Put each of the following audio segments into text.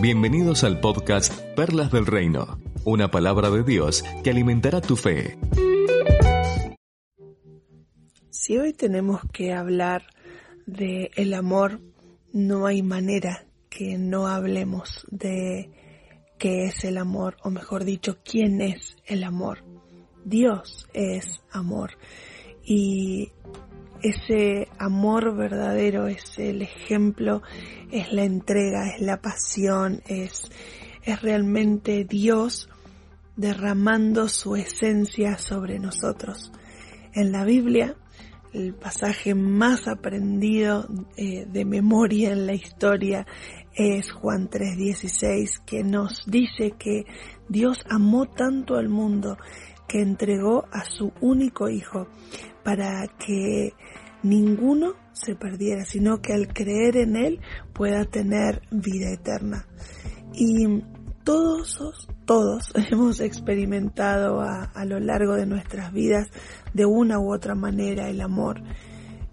Bienvenidos al podcast Perlas del Reino, una palabra de Dios que alimentará tu fe. Si hoy tenemos que hablar de el amor, no hay manera que no hablemos de qué es el amor, o mejor dicho, quién es el amor. Dios es amor. Y ese amor verdadero es el ejemplo, es la entrega, es la pasión, es, es realmente Dios derramando su esencia sobre nosotros. En la Biblia, el pasaje más aprendido eh, de memoria en la historia es Juan 3:16, que nos dice que Dios amó tanto al mundo que entregó a su único hijo para que ninguno se perdiera, sino que al creer en Él pueda tener vida eterna. Y todos, todos hemos experimentado a, a, lo largo de nuestras vidas de una u otra manera el amor.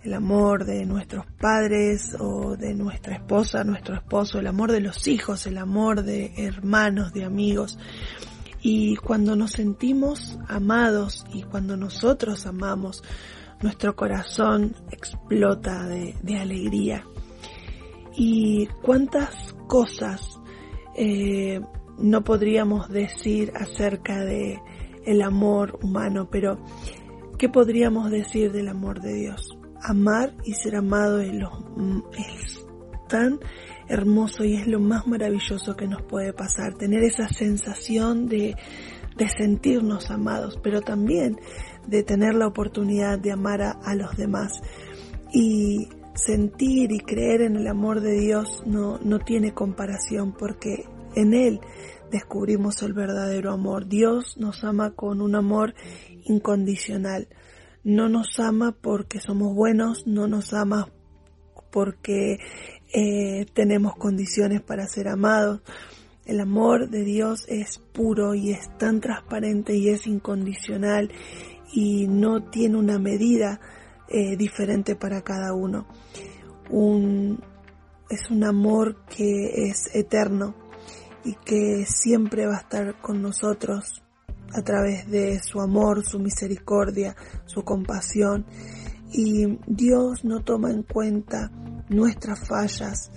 El amor de nuestros padres o de nuestra esposa, nuestro esposo, el amor de los hijos, el amor de hermanos, de amigos. Y cuando nos sentimos amados y cuando nosotros amamos, nuestro corazón explota de, alegría. Y cuántas cosas eh, no podríamos decir acerca de el amor humano, pero ¿qué podríamos decir del amor de Dios? Amar y ser amado es, lo, es tan hermoso y es lo más maravilloso que nos puede pasar, tener esa sensación de, de sentirnos amados, pero también de tener la oportunidad de amar a, los demás. Y sentir y creer en el amor de Dios no, no tiene comparación porque en Él descubrimos el verdadero amor. Dios nos ama con un amor incondicional. No nos ama porque somos buenos, no nos ama porque eh, tenemos condiciones para ser amados. El amor de Dios es puro y es tan transparente y es incondicional y no tiene una medida eh, diferente para cada uno. Un, es un amor que es eterno y que siempre va a estar con nosotros a través de su amor, su misericordia, su compasión. Y Dios no toma en cuenta nuestras fallas,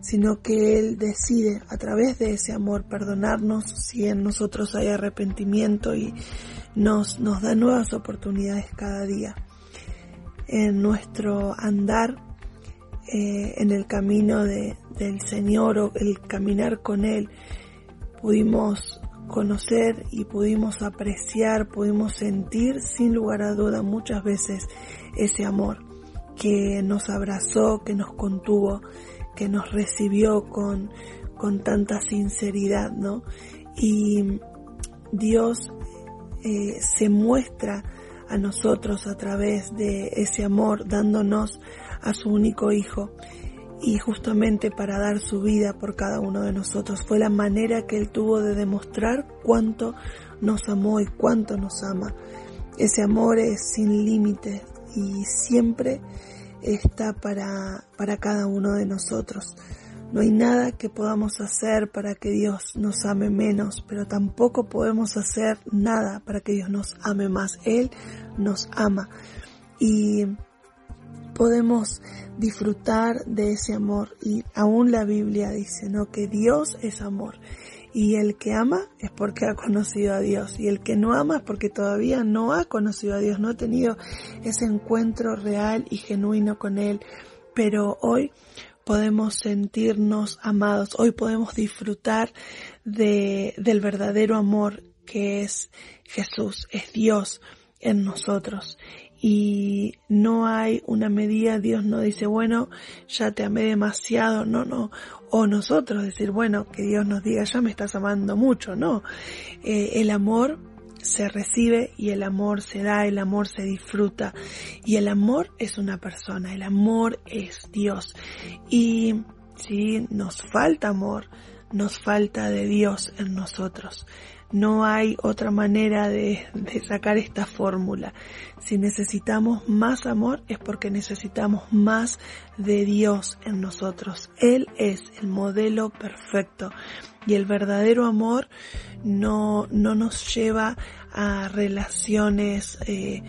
sino que Él decide a través de ese amor perdonarnos si en nosotros hay arrepentimiento y nos, nos da nuevas oportunidades cada día. En nuestro andar eh, en el camino de, del Señor o el caminar con Él, pudimos conocer y pudimos apreciar, pudimos sentir sin lugar a duda muchas veces ese amor que nos abrazó, que nos contuvo, que nos recibió con, con tanta sinceridad, ¿no? Y Dios eh, se muestra a nosotros a través de ese amor, dándonos a su único hijo y justamente para dar su vida por cada uno de nosotros. Fue la manera que Él tuvo de demostrar cuánto nos amó y cuánto nos ama. Ese amor es sin límites y siempre está para, para cada uno de nosotros. No hay nada que podamos hacer para que Dios nos ame menos, pero tampoco podemos hacer nada para que Dios nos ame más. Él nos ama y podemos disfrutar de ese amor y aún la Biblia dice, ¿no? Que Dios es amor y el que ama es porque ha conocido a Dios y el que no ama es porque todavía no ha conocido a Dios, no ha tenido ese encuentro real y genuino con Él. Pero hoy podemos sentirnos amados, hoy podemos disfrutar de, del verdadero amor que es Jesús, es Dios en nosotros. Y no hay una medida, Dios no dice, bueno, ya te amé demasiado, no, no, o nosotros decir, bueno, que Dios nos diga, ya me estás amando mucho, no, eh, el amor se recibe y el amor se da, el amor se disfruta. Y el amor es una persona, el amor es Dios. Y si nos falta amor, nos falta de Dios en nosotros. No hay otra manera de, sacar esta fórmula. Si necesitamos más amor es porque necesitamos más de Dios en nosotros. Él es el modelo perfecto y el verdadero amor no, no nos lleva a relaciones eh,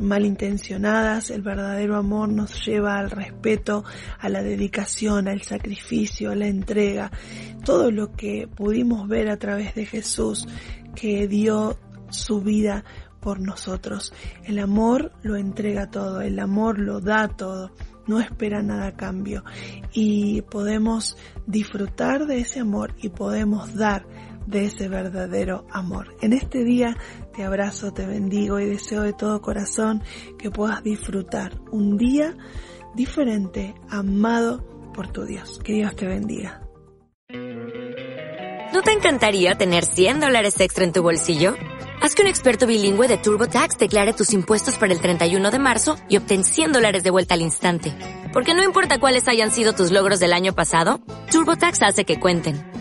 malintencionadas, el verdadero amor nos lleva al respeto, a la dedicación, al sacrificio, a la entrega, todo lo que pudimos ver a través de Jesús que dio su vida por nosotros. El amor lo entrega todo, el amor lo da todo, no espera nada a cambio y podemos disfrutar de ese amor y podemos dar de ese verdadero amor. En este día te abrazo, te bendigo y deseo de todo corazón que puedas disfrutar un día diferente, amado por tu Dios. Que Dios te bendiga. ¿No te encantaría tener 100 dólares extra en tu bolsillo? Haz que un experto bilingüe de TurboTax declare tus impuestos para el 31 de marzo y obtén 100 dólares de vuelta al instante. Porque no importa cuáles hayan sido tus logros del año pasado, TurboTax hace que cuenten